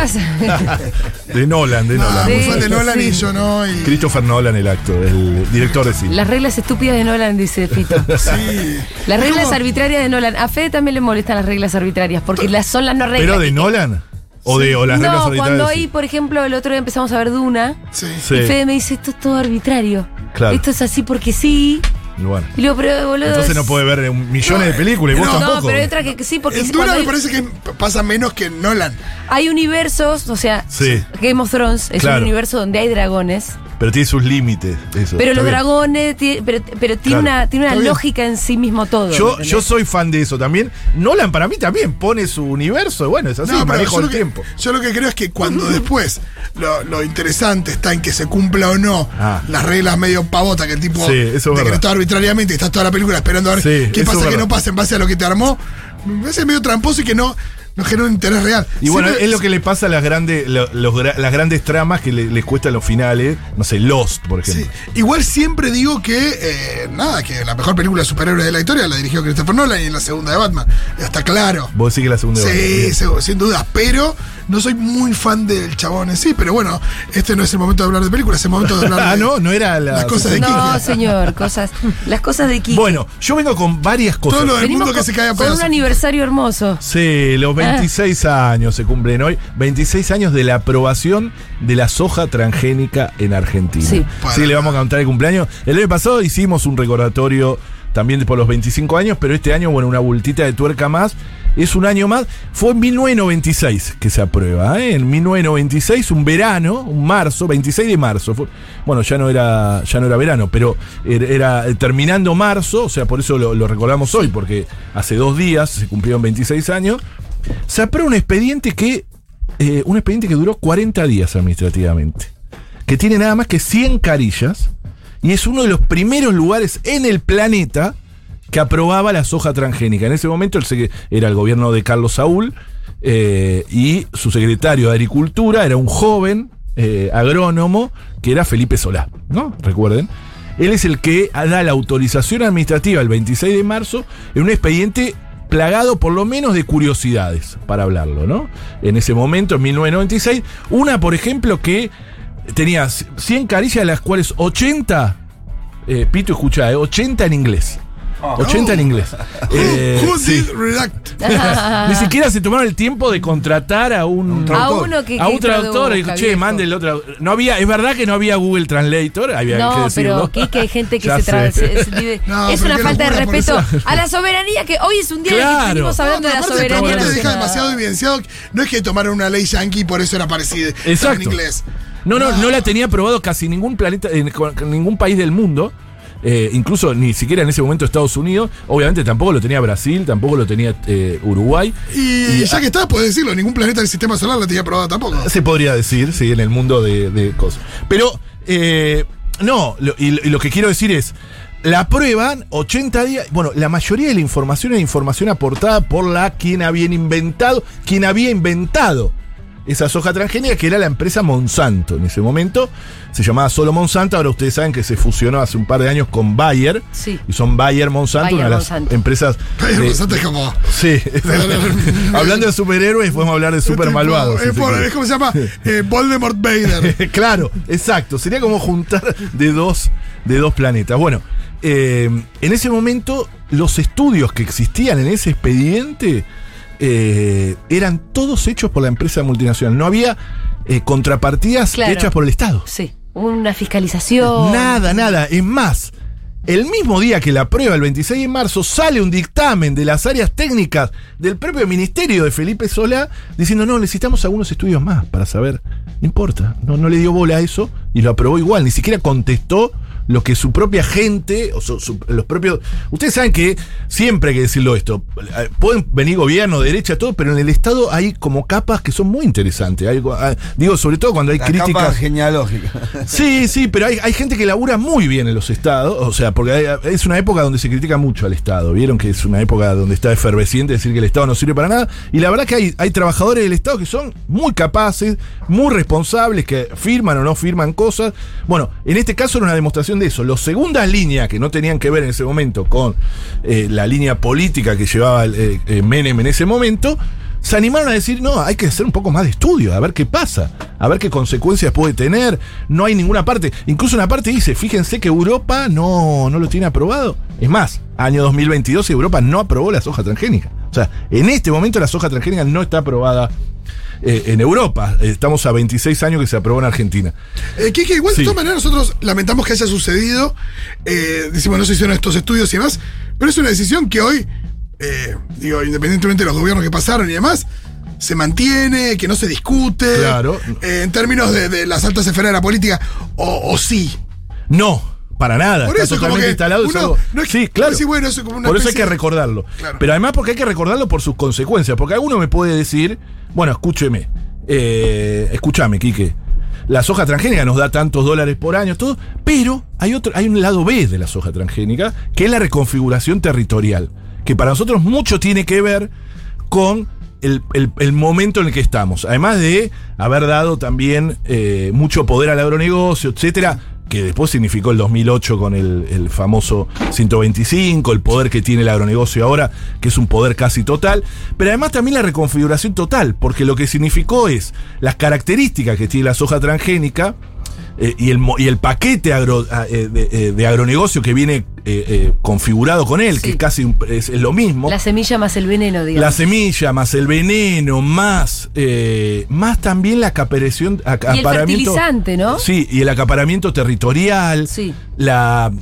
pasa? De Nolan, de Nolan. muy Sí, fan de Nolan y yo no. Y, Christopher Nolan, el actor, el director de cine. Las reglas estúpidas de Nolan, dice Fito. sí. Las reglas arbitrarias de Nolan. A Fede también le molestan las reglas arbitrarias, porque las son las no reglas. ¿Pero de Nolan? ¿O de o las reglas No, arbitrarias? cuando hay, por ejemplo, el otro día empezamos a ver Duna, Sí. Sí. y Fede me dice, esto es todo arbitrario. Claro. Esto es así porque sí. Bueno. Y luego, pero boludo. Entonces no puede ver un- millones de películas y vos no, tampoco. No, pero entra que que sí, porque En Duna me hay, parece que pasa menos que en Nolan. hay universos, o sea, Sí. Game of Thrones es Claro. un universo donde hay dragones, Pero tiene sus límites. Eso. pero Está los bien. dragones, ti- pero, pero tiene Claro. una, tiene una Está bien. lógica en sí mismo todo. Yo, ¿entendés? yo soy fan de eso también. Nolan para mí también pone su universo. Bueno, es así, No, pero manejo yo el lo, que, tiempo. yo lo que creo es que cuando después lo, lo interesante está en que se cumpla o no Ah. las reglas medio pavota que el tipo Sí, eso es decretó verdad. arbitrariamente y está toda la película esperando a ver Sí, qué eso pasa que verdad. no pasa en base a lo que te armó, me parece medio tramposo y que no, no genera un interés real. Y bueno, Siempre- es lo que le pasa a las grandes, lo- los las grandes tramas que le- les cuesta los finales. No sé, Lost, por Sí. ejemplo. Igual siempre digo que, eh, nada, que la mejor película de superhéroes de la historia la dirigió Christopher Nolan y en la segunda de Batman. Está claro. Vos decís que la segunda Sí, Bien. seguro, sin duda, pero no soy muy fan del chabón en sí, pero bueno, este no es el momento de hablar de películas, es el momento de hablar de Ah, no, no era la. las cosas de No, Kiki. señor, cosas. Las cosas de Kiki. Bueno, yo vengo con varias cosas. Todo lo del Venimos mundo que con, se cae a con un pedazos. aniversario hermoso. Sí, los Ah. 26 años se cumplen hoy. 26 años de la aprobación de la soja transgénica en Argentina. Sí. Sí, le vamos a contar el cumpleaños. El año pasado hicimos un recordatorio también por los 25 años, pero este año, bueno, una bultita de tuerca más. Es un año más. Fue en 1996 que se aprueba. ¿eh? En 1996, un verano, un marzo, 26 de marzo. Bueno, ya no era, ya no era verano, pero era, era, eh, terminando marzo, o sea, por eso lo, lo recordamos hoy, porque hace dos días se cumplieron 26 años. Se aprueba un expediente que. eh, un expediente que duró 40 días administrativamente. Que tiene nada más que 100 carillas. Y es uno de los primeros lugares en el planeta que aprobaba la soja transgénica. En ese momento el era el gobierno de Carlos Saúl. eh, y su secretario de Agricultura era un joven eh, agrónomo que era Felipe Solá, ¿no? Recuerden. Él es el que da la autorización administrativa el 26 de marzo en un expediente plagado por lo menos de curiosidades, para hablarlo, ¿no? En ese momento, en 1996, una, por ejemplo, que tenía 100 caricias, de las cuales 80, eh, Pito, escucha, eh, 80 en inglés. 80 en inglés. Eh, Who sí. did redact? Ni siquiera se tomaron el tiempo de contratar a un, A uno que, a que un traductor. che, viejo. el otro. No había, es verdad que no había Google Translator, había que No, decirlo. pero Kike hay gente que se tra- se- se vive- No, es una falta de respeto a la soberanía que hoy es un día en el que Claro. seguimos hablando No, de la pero aparte, soberanía aparte deja nacional. demasiado evidenciado. que No es que tomaron una ley yankee y por eso era parecida en Exacto. inglés. No, no, no la tenía aprobado casi ningún planeta, en, ningún país del mundo. Eh, incluso ni siquiera en ese momento Estados Unidos. Obviamente tampoco lo tenía Brasil, tampoco lo tenía eh, Uruguay. Y, Y- ya que está, puedes decirlo, ningún planeta del sistema solar la tenía probada tampoco. Se podría decir, sí, en el mundo de, de cosas. Pero, eh, no, lo- y, y lo que quiero decir es, la aprueban 80 días. Bueno, la mayoría de la información es información aportada por la quien habían inventado, quien había inventado esa soja transgénica, que era la empresa Monsanto en ese momento. Se llamaba solo Monsanto, ahora ustedes saben que se fusionó hace un par de años con Bayer. Sí. Y son Bayer Monsanto, Bayer una de las Monsanto. empresas. De- Monsanto es como. sí, hablando de superhéroes, podemos hablar de super tipo- malvados. Si por- es como se llama eh, Voldemort Vader. claro, exacto. Sería como juntar de dos, de dos planetas. Bueno, eh, en ese momento, los estudios que existían en ese expediente eh, eran todos hechos por la empresa multinacional. No había eh, contrapartidas Claro. hechas por el Estado. Sí, una fiscalización. Nada, nada. Es más, el mismo día que la prueba, el 26 de marzo, sale un dictamen de las áreas técnicas del propio ministerio de Felipe Solá diciendo, no, necesitamos algunos estudios más para saber. No importa, no, no le dio bola a eso y lo aprobó igual, ni siquiera contestó lo que su propia gente, o su- su- los propios... Ustedes saben que siempre hay que decirlo esto, eh, pueden venir gobierno, derecha, todo, pero en el Estado hay como capas que son muy interesantes. Hay- ah, digo, sobre todo cuando hay críticas... capa genealógica. Sí, sí, pero hay, hay gente que labura muy bien en los estados, o sea, porque hay- es una época donde se critica mucho al Estado, vieron que es una época donde está efervesciente decir que el Estado no sirve para nada, y la verdad que hay, hay trabajadores del Estado que son muy capaces, muy responsables, que firman o no firman cosas. Bueno, en este caso era una demostración de eso. Los segundas líneas que no tenían que ver en ese momento con eh, la línea política que llevaba eh, eh, Menem en ese momento, se animaron a decir, no, hay que hacer un poco más de estudio, a ver qué pasa, a ver qué consecuencias puede tener. No hay ninguna parte. Incluso una parte dice, fíjense que Europa no, no lo tiene aprobado. Es más, año 2022 Europa no aprobó la soja transgénica. O sea, en este momento la soja transgénica no está aprobada eh, en Europa. Estamos a 26 años que se aprobó en Argentina. Eh, Kike, igual Sí. de todas maneras nosotros lamentamos que haya sucedido. eh, decimos, no se hicieron estos estudios y demás. Pero es una decisión que hoy, eh, digo, independientemente de los gobiernos que pasaron y demás, se mantiene, que no se discute. Claro. eh, en términos de, de las altas esferas de la política, o, o sí. No, para nada. Por está eso, como totalmente instalado. uno- algo- no es- sí, claro. bueno, eso es como una por eso hay que recordarlo. Claro. Pero además porque hay que recordarlo por sus consecuencias. Porque alguno me puede decir, bueno, escúcheme, eh, escúchame, Quique. La soja transgénica nos da tantos dólares por año, todo, pero hay otro, hay un lado B de la soja transgénica, que es la reconfiguración territorial, que para nosotros mucho tiene que ver con el, el- el momento en el que estamos. Además de haber dado también eh, mucho poder al agronegocio, etcétera, que después significó el 2008 con el, el famoso 125, el poder que tiene el agronegocio ahora, que es un poder casi total, pero además también la reconfiguración total, porque lo que significó es las características que tiene la soja transgénica, eh, y, el, y el paquete agro- eh, de, eh, de agronegocio que viene eh, eh, configurado con él, que es casi es, es lo mismo. La semilla más el veneno, digamos. La semilla, más el veneno, más, eh, más también la acaparación, y el fertilizante, ¿no? Sí, y el acaparamiento territorial, Sí. la,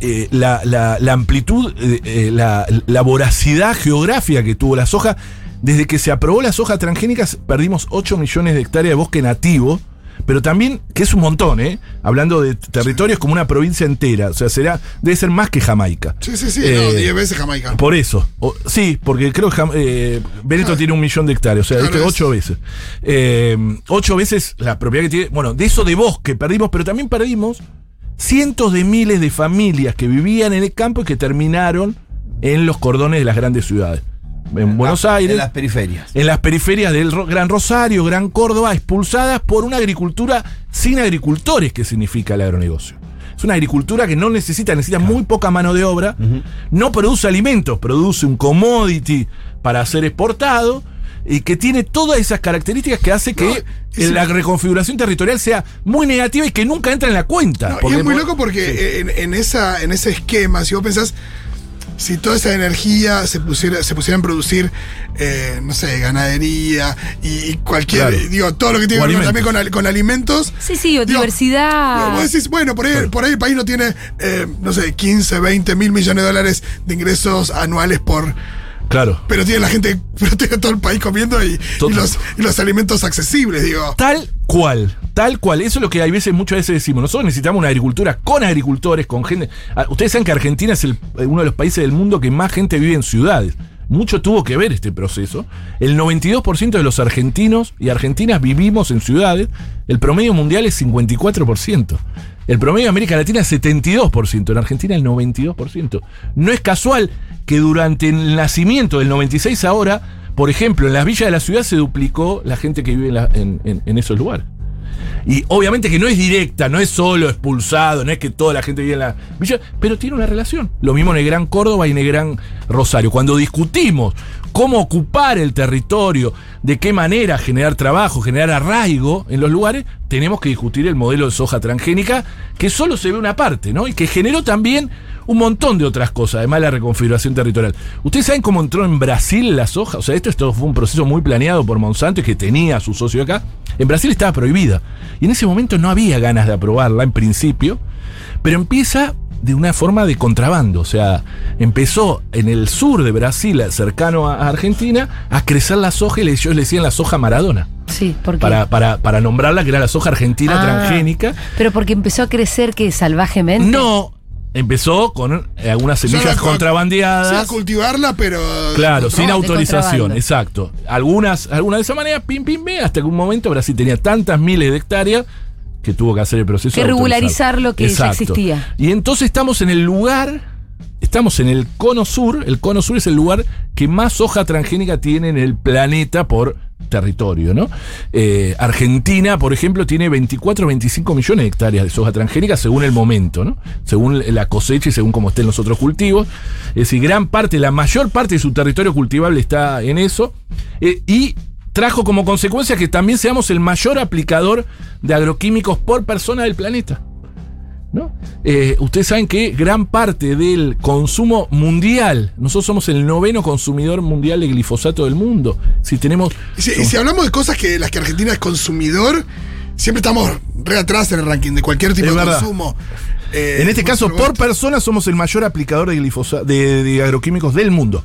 eh, la, la- la amplitud, eh, la, la voracidad geográfica que tuvo la soja. Desde que se aprobó la soja transgénica, perdimos 8 millones de hectáreas de bosque nativo. Pero también, que es un montón, ¿eh? Hablando de territorios como una provincia entera. O sea, será, debe ser más que Jamaica. Sí, sí, sí, Eh, no, 10 veces Jamaica. Por eso. O- sí, porque creo que eh, Veneto Ah. tiene un millón de hectáreas. O sea, Claro, este, es- ocho veces. Eh, ocho veces la propiedad que tiene. Bueno, de eso de bosque perdimos, pero también perdimos cientos de miles de familias que vivían en el campo y que terminaron en los cordones de las grandes ciudades. En Buenos Aires. En las periferias. en las periferias del Gran Rosario, Gran Córdoba, expulsadas por una agricultura sin agricultores, que significa el agronegocio. Es una agricultura que no necesita, necesita muy poca mano de obra, no produce alimentos, produce un commodity para ser exportado y que tiene todas esas características que hace que No, es- la reconfiguración territorial sea muy negativa y que nunca entra en la cuenta. No, y es muy loco porque en, en esa, en ese esquema, si vos pensás, si toda esa energía se pusiera, se pusiera en producir, eh, no sé, ganadería y, y cualquier, Claro. digo, todo lo que tiene que ver también con, al- con alimentos. Sí, sí, o Digo, diversidad. Vos decís, bueno, por ahí, por ahí el país no tiene, eh, no sé, 15, 20 mil millones de dólares de ingresos anuales por. Claro. Pero tiene la gente, pero tiene todo el país comiendo y, los, y los alimentos accesibles, digo. Tal cual, tal cual. Eso es lo que hay veces, muchas veces decimos. Nosotros necesitamos una agricultura con agricultores, con gente. Ah, Ustedes saben que Argentina es el- uno de los países del mundo que más gente vive en ciudades. Mucho tuvo que ver este proceso. El 92% de los argentinos y argentinas vivimos en ciudades. El promedio mundial es 54%. El promedio de América Latina es 72%. En Argentina el 92%. No es casual que durante el nacimiento del 96 ahora, por ejemplo, en las villas de la ciudad se duplicó la gente que vive en, la- en- esos lugares. Y obviamente que no es directa, no es solo expulsado, no es que toda la gente vive en la villa, pero tiene una relación. Lo mismo en el Gran Córdoba y en el Gran Rosario. Cuando discutimos cómo ocupar el territorio, de qué manera generar trabajo, generar arraigo en los lugares, tenemos que discutir el modelo de soja transgénica, que solo se ve una parte, ¿no? Y que generó también un montón de otras cosas, además de la reconfiguración territorial. ¿Ustedes saben cómo entró en Brasil la soja? O sea, esto, esto fue un proceso muy planeado por Monsanto y que tenía a su socio acá. En Brasil estaba prohibida. Y en ese momento no había ganas de aprobarla en principio, pero empieza de una forma de contrabando. O sea, empezó en el sur de Brasil, cercano a Argentina, a crecer la soja y ellos le decían la soja Maradona. Sí, porque. Para, para, para nombrarla, que era la soja argentina Ah, transgénica. Pero porque empezó a crecer que salvajemente. No, empezó con eh, algunas semillas contrabandeadas. sea, cultivarla, pero. Claro, sin autorización, exacto. Algunas, algunas de esa manera, pim, pim, pim, hasta que un momento Brasil tenía tantas miles de hectáreas que tuvo que hacer el proceso. Que regularizar lo que ya existía. Y entonces estamos en el lugar, estamos en el cono sur, el cono sur es el lugar que más soja transgénica tiene en el planeta por territorio, ¿no? Eh, Argentina, por ejemplo, tiene 24 o 25 millones de hectáreas de soja transgénica según el momento, ¿no? Según la cosecha y según cómo estén los otros cultivos. Es decir, gran parte, la mayor parte de su territorio cultivable está en eso. Eh, y trajo como consecuencia que también seamos el mayor aplicador de agroquímicos por persona del planeta. ¿no? Eh, ustedes saben que gran parte del consumo mundial, nosotros somos el noveno consumidor mundial de glifosato del mundo. Si tenemos. Y si, y si hablamos de cosas que las que Argentina es consumidor, siempre estamos re atrás en el ranking de cualquier tipo Es de verdad. consumo. Eh, en este caso, supuesto. por persona somos el mayor aplicador de glifosato, de, de agroquímicos del mundo.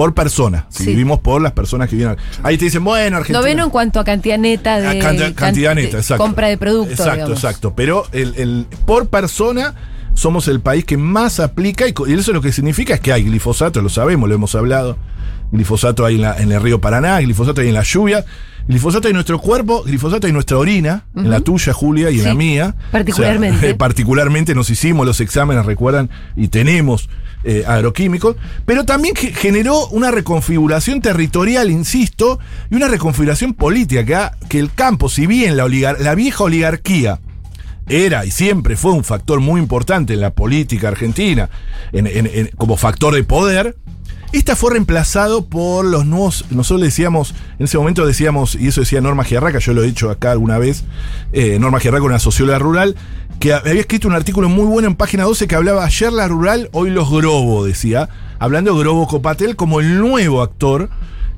Por persona. Si Sí. vivimos por las personas que vienen. Ahí te dicen, bueno, Argentina. Noveno en cuanto a cantidad neta de. Cantidad, cantidad can- neta, exacto. Compra de productos. Exacto, digamos. exacto. Pero el, el- por persona somos el país que más aplica y, eso lo que significa es que hay glifosato, lo sabemos, lo hemos hablado. Glifosato hay en, la- en el río Paraná, glifosato hay en la lluvia, glifosato hay en nuestro cuerpo, glifosato hay en nuestra orina, en la tuya, Julia, y en la mía. particularmente. O sea, particularmente nos hicimos los exámenes, recuerdan, y tenemos eh, agroquímicos, pero también ge- generó una reconfiguración territorial, insisto, y una reconfiguración política, que, ha- que el campo, si bien la, vieja oligarquía era y siempre fue un factor muy importante en la política argentina, en- en- en- como factor de poder, esta fue reemplazado por los nuevos, nosotros decíamos, en ese momento decíamos, y eso decía Norma Giarraca, yo lo he dicho acá alguna vez, eh, Norma Giarraca, una socióloga rural, que había escrito un artículo muy bueno en página 12 que hablaba ayer la rural, hoy los Grobo, decía, hablando de Grobo Copatel como el nuevo actor,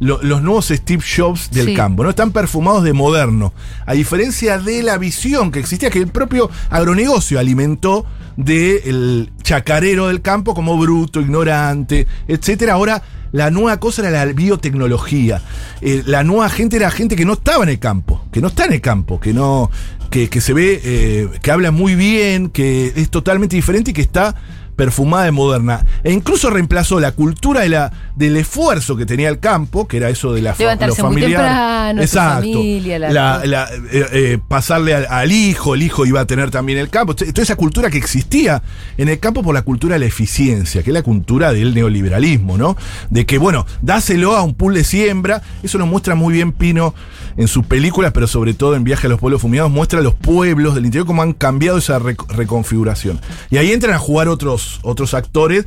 lo- los nuevos Steve Jobs del Sí. campo, ¿no? Están perfumados de moderno, a diferencia de la visión que existía, que el propio agronegocio alimentó del chacarero del campo como bruto, ignorante, etcétera. Ahora la nueva cosa era la biotecnología. Eh, la nueva gente era gente que no estaba en el campo, que no está en el campo, que no, que, que se ve, eh, que habla muy bien, que es totalmente diferente y que está perfumada y moderna. E incluso reemplazó la cultura de la, del esfuerzo que tenía el campo, que era eso de la Levantarse lo muy familiar. temprano, Exacto. familia, la- La- la- eh, eh, pasarle al, al hijo, el hijo iba a tener también el campo. Toda esa cultura que existía en el campo por la cultura de la eficiencia, que es la cultura del neoliberalismo, ¿no? De que, bueno, dáselo a un pool de siembra. Eso lo muestra muy bien Pino en sus películas, pero sobre todo en Viaje a los Pueblos Fumigados, muestra los pueblos del interior cómo han cambiado esa rec- reconfiguración. Y ahí entran a jugar otros, otros actores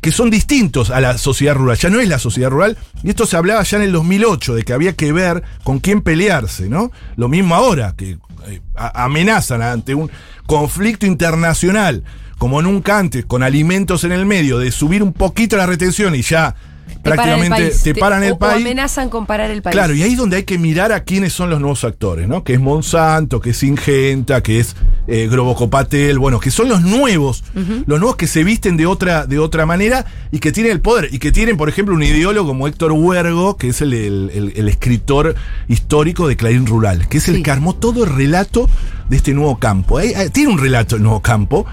que son distintos a la sociedad rural. Ya no es la sociedad rural, y esto se hablaba ya en el 2008, de que había que ver con quién pelearse, ¿no? Lo mismo ahora, que eh, amenazan ante un conflicto internacional, como nunca antes, con alimentos en el medio, de subir un poquito la retención y ya Te paran el prácticamente país. te paran o- el o país. amenazan con parar el país. Claro, y ahí es donde hay que mirar a quiénes son los nuevos actores, ¿no? Que es Monsanto, que es Ingenta, que es eh, Grobocopatel, bueno, que son los nuevos, los nuevos que se visten de otra, de otra manera y que tienen el poder, y que tienen, por ejemplo, un ideólogo como Héctor Huergo, que es el, el- el- el escritor histórico de Clarín Rural, que es el que armó todo el relato de este nuevo campo. Tiene un relato el nuevo campo,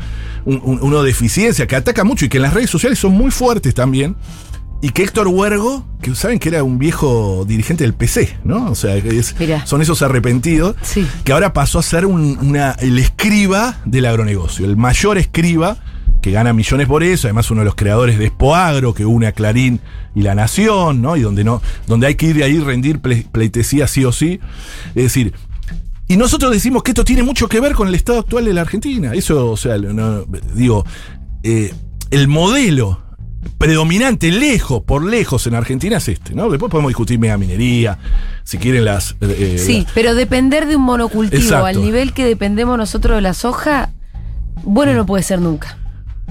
un- un- uno de eficiencia, que ataca mucho y que en las redes sociales son muy fuertes también. Y que Héctor Huergo, que saben que era un viejo dirigente del PC, ¿no? O sea, que es- Mirá. son esos arrepentidos, Sí. que ahora pasó a ser un- una, el escriba del agronegocio, el mayor escriba, que gana millones por eso, además uno de los creadores de Expoagro, que une a Clarín y La Nación, ¿no? Y donde, no, donde hay que ir de ahí rendir ple- pleitesía sí o sí. Es decir, y nosotros decimos que esto tiene mucho que ver con el estado actual de la Argentina. Eso, o sea, no- digo, eh, el modelo predominante, lejos, por lejos en Argentina es este, ¿no? Después podemos discutir mega minería, si quieren las... eh, Sí, la- pero depender de un monocultivo Exacto. al nivel que dependemos nosotros de la soja, bueno no puede ser nunca.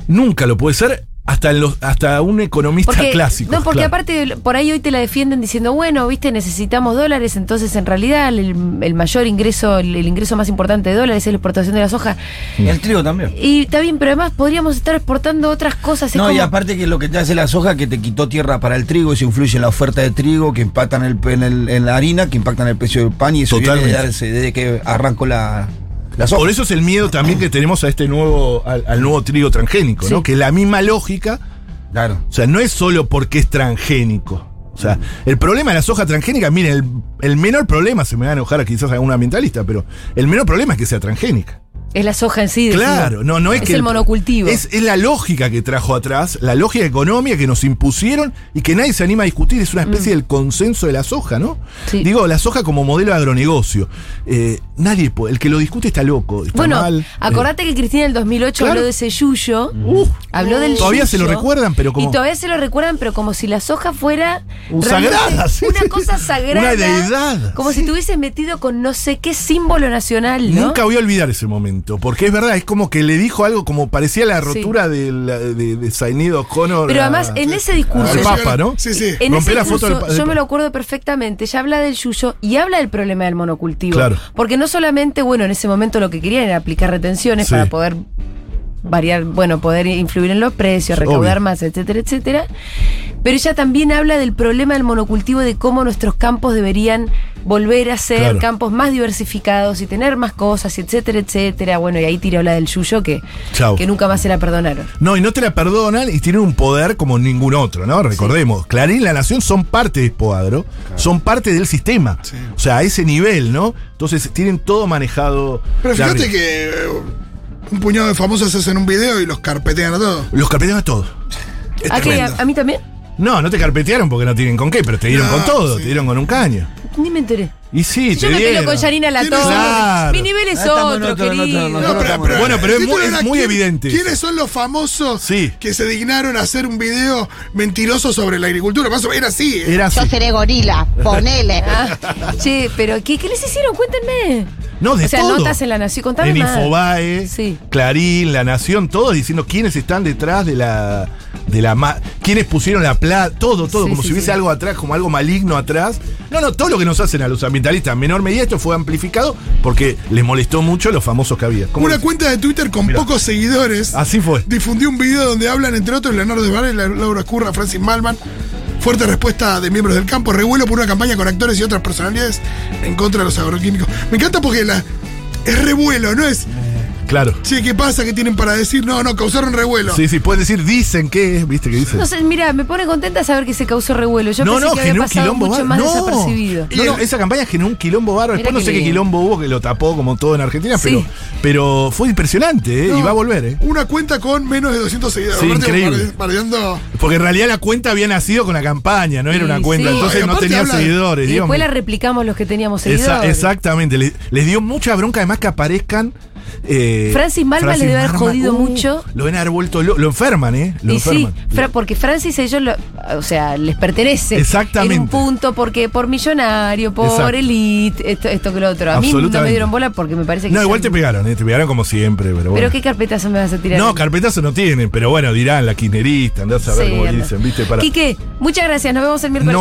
nunca lo puede ser hasta, en los, hasta un economista Porque, clásico. no, porque claro. aparte por ahí hoy te la defienden diciendo, bueno, viste, necesitamos dólares, entonces en realidad el, el mayor ingreso, el, el ingreso más importante de dólares es la exportación de la soja. Y el trigo también. Y está bien, pero además podríamos estar exportando otras cosas. es No, y aparte que lo que te hace la soja que te quitó tierra para el trigo, eso influye en la oferta de trigo, que impactan el, en, el- en la harina, que impactan el precio del pan, y eso viene Totalmente. darse desde que arrancó la, Por eso es el miedo también que tenemos a este nuevo, al, al nuevo trigo transgénico, ¿no? Que la misma lógica, Claro. o sea, no es solo porque es transgénico. O sea, el problema de la soja transgénica, miren, el, el menor problema, se me va a enojar quizás algún ambientalista, pero el menor problema es que sea transgénica. Es la soja en sí. Claro, no, no es, es que. el monocultivo. Es, es la lógica que trajo atrás, la lógica económica que nos impusieron y que nadie se anima a discutir. Es una especie del consenso de la soja, ¿no? Mm. Sí. Digo, la soja como modelo de agronegocio. Eh, nadie puede. El que lo discute está loco. Está Bueno, mal. acordate que Cristina en el 2008 claro. habló de ese yuyo. Uh, Habló del Todavía se lo recuerdan, pero como- Y todavía se lo recuerdan, pero como si la soja fuera. Sagrada, sí, Una sí. cosa sagrada. Una deidad, Como si te hubieses metido con no sé qué símbolo nacional, ¿no? Nunca voy a olvidar ese momento, porque es verdad, es como que le dijo algo como parecía la rotura de, la- de, de Sainido O'Connor. Pero a- además, en ese discurso. al Papa, ¿no? Sí, sí. En ese la foto del yo me lo acuerdo perfectamente. Ya habla del yuyo y habla del problema del monocultivo. Claro. Porque no solamente, bueno, en ese momento lo que querían era aplicar retenciones Sí. para poder variar, bueno, poder influir en los precios, recaudar Obvio. más, etcétera, etcétera. Pero ella también habla del problema del monocultivo, de cómo nuestros campos deberían volver a ser Claro. campos más diversificados y tener más cosas, y etcétera, etcétera. Bueno, y ahí tira la del yuyo que, Chau. que nunca más se la perdonaron. No, y no te la perdonan y tienen un poder como ningún otro, ¿no? Recordemos, Clarín y La Nación son parte de Expoagro, son parte del sistema. Sí. O sea, a ese nivel, ¿no? Entonces tienen todo manejado. Pero fíjate arriba. que eh, un puñado de famosos hacen un video y los carpetean a todos. Los carpetean a todos. ¿A, qué? ¿A, a mí también? No, no te carpetearon porque no tienen con qué, pero te dieron No, con todo, sí. te dieron con un caño. Ni me enteré. Y sí, Yo te me peleo dieron. con Yanina La ¿Quiénes Torre. son? Claro. Mi nivel es Ah, otro, otro, otro, querido. en No, otro. pero, pero- Bueno, pero es muy- era es muy ¿quién- evidente. ¿Quiénes son los famosos Sí. que se dignaron a hacer un video mentiroso sobre la agricultura? Más o menos era así. ¿eh? Era así. Yo seré gorila, ponele. Ah, che, pero ¿qué, qué les hicieron? Cuéntenme. No, de o sea, todo. notas en La Nación. Contame en más. Infobae, Sí. Clarín, La Nación, todos diciendo quiénes están detrás de la. de la ma- quiénes pusieron la plata, todo, todo, Sí, como sí, si hubiese sí. algo atrás, como algo maligno atrás. No, no, todo lo que nos hacen a los en menor medida, esto fue amplificado porque les molestó mucho los famosos que había. ¿Cómo Una cuenta de Twitter con Mirá. pocos seguidores Así fue. difundió un video donde hablan, entre otros, Leonardo de Valle, Laura Curra, Francis Malman. Fuerte respuesta de miembros del campo, revuelo por una campaña con actores y otras personalidades en contra de los agroquímicos. Me encanta porque la, es revuelo, no es, Claro. che, ¿qué pasa? ¿Qué tienen para decir? No, no, causaron revuelo. Sí, sí, pueden decir, dicen que, ¿viste que dicen? No sé, mira, me pone contenta saber que se causó revuelo. Yo no, pensé no, que había generó un mucho más No. desapercibido. No, no, esa campaña generó un quilombo bárbaro. Después no qué sé qué bien. quilombo hubo que lo tapó como todo en Argentina, Sí. pero, pero fue impresionante, ¿eh? No, Y va a volver, ¿eh? Una cuenta con menos de 200 seguidores. Sí, Aparte, increíble. Porque en realidad la cuenta había nacido con la campaña, no era Sí, una cuenta, sí. entonces no tenía habla seguidores. Y digamos. después la replicamos los que teníamos Esa- seguidores. exactamente, les, les dio mucha bronca además que aparezcan. Eh, Francis Malman le debe haber jodido mucho. Lo deben haber vuelto lo, lo enferman, ¿eh? Lo Y sí, enferman. Porque Francis ellos, lo- o sea, les pertenece. Exactamente. En un punto, porque por millonario, por Exacto. elite, esto, esto que lo otro. A mí no me dieron bola porque me parece que. No, igual te pegaron, ¿eh? Te pegaron como siempre, pero bueno. Pero qué carpetazo me vas a tirar. no, carpetazo no tienen, pero bueno, dirán la kirchnerista, andás a ver Sí, cómo anda. dicen, ¿viste? Para... Quique, muchas gracias. Nos vemos el miércoles. No